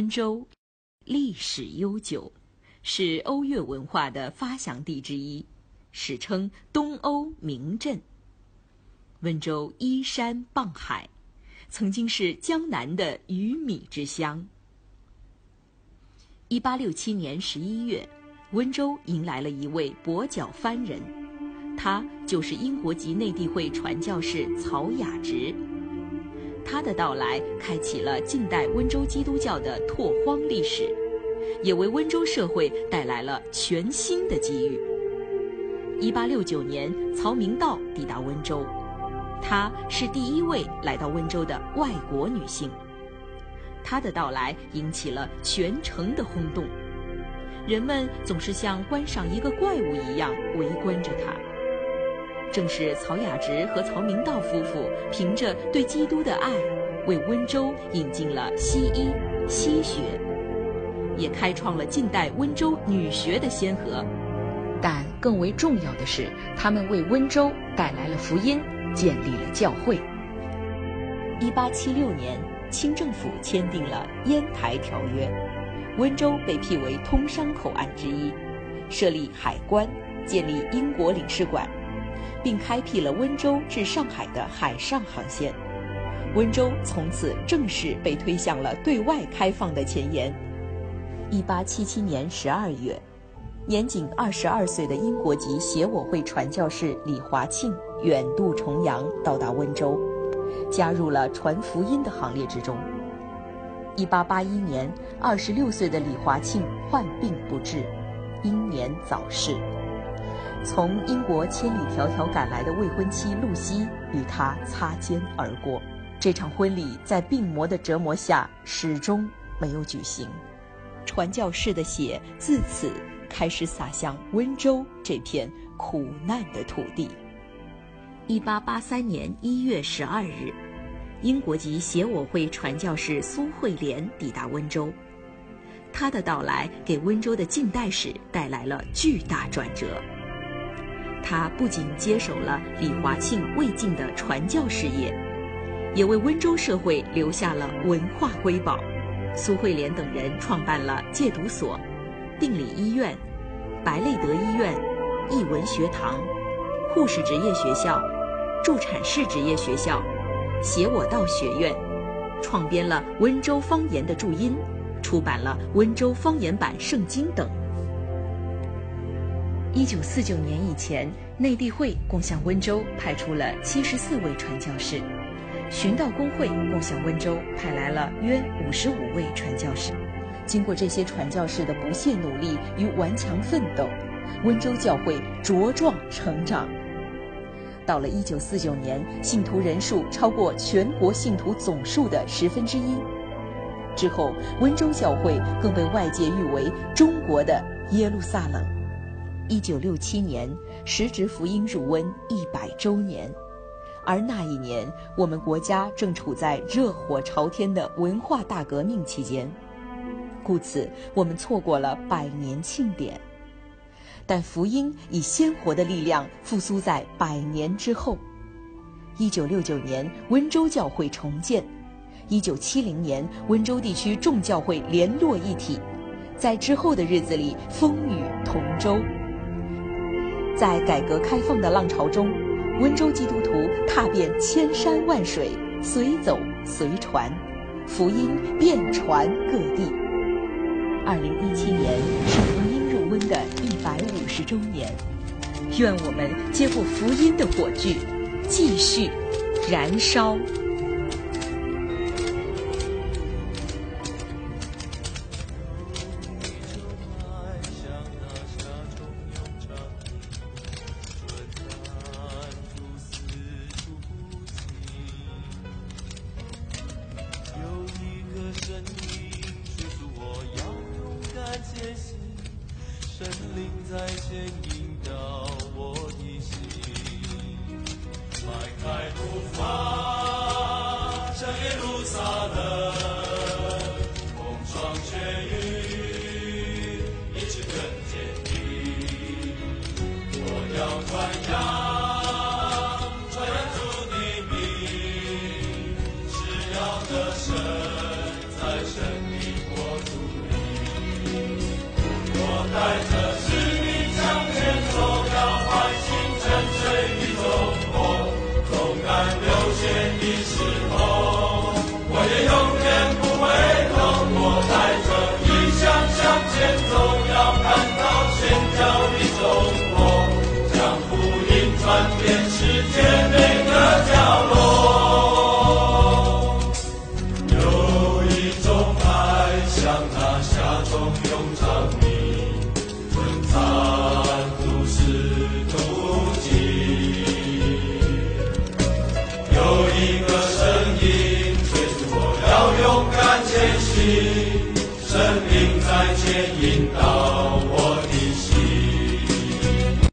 温州历史悠久，是欧越文化的发祥地之一，史称东欧名镇。温州依山傍海，曾经是江南的鱼米之乡。一八六七年十一月，温州迎来了一位跛脚番人，他就是英国籍内地会传教士曹雅直。他的到来开启了近代温州基督教的拓荒历史，也为温州社会带来了全新的机遇。一八六九年，曹明道抵达温州，她是第一位来到温州的外国女性。她的到来引起了全城的轰动，人们总是像观赏一个怪物一样围观着她。正是曹雅直和曹明道夫妇凭着对基督的爱，为温州引进了西医、西学，也开创了近代温州女学的先河。但更为重要的是，他们为温州带来了福音，建立了教会。一八七六年，清政府签订了《烟台条约》，温州被辟为通商口岸之一，设立海关，建立英国领事馆。并开辟了温州至上海的海上航线，温州从此正式被推向了对外开放的前沿。一八七七年十二月，年仅二十二岁的英国籍协我会传教士李华庆远渡重洋到达温州，加入了传福音的行列之中。一八八一年，二十六岁的李华庆患病不治，英年早逝。从英国千里迢迢赶来的未婚妻露西与他擦肩而过，这场婚礼在病魔的折磨下始终没有举行。传教士的血自此开始洒向温州这片苦难的土地。一八八三年一月十二日，英国籍协我会传教士苏慧莲抵达温州，他的到来给温州的近代史带来了巨大转折。他不仅接手了李华庆未尽的传教事业，也为温州社会留下了文化瑰宝。苏慧莲等人创办了戒毒所、病理医院、白类德医院、译文学堂、护士职业学校、助产士职业学校、写我道学院，创编了温州方言的注音，出版了温州方言版圣经等。一九四九年以前，内地会共向温州派出了七十四位传教士，寻道公会共向温州派来了约五十五位传教士。经过这些传教士的不懈努力与顽强奋斗，温州教会茁壮成长。到了一九四九年，信徒人数超过全国信徒总数的十分之一。之后，温州教会更被外界誉为中国的耶路撒冷。一九六七年，时值福音入温一百周年，而那一年，我们国家正处在热火朝天的文化大革命期间，故此我们错过了百年庆典。但福音以鲜活的力量复苏在百年之后。一九六九年，温州教会重建；一九七零年，温州地区众教会联络一体，在之后的日子里，风雨同舟。在改革开放的浪潮中，温州基督徒踏遍千山万水，随走随传，福音遍传各地。二零一七年是福音入温的一百五十周年，愿我们接过福音的火炬，继续燃烧。森林在牵引着我的心迈开步伐向耶路撒冷。一个声音催促我，要勇敢前行。生命在前，引导我。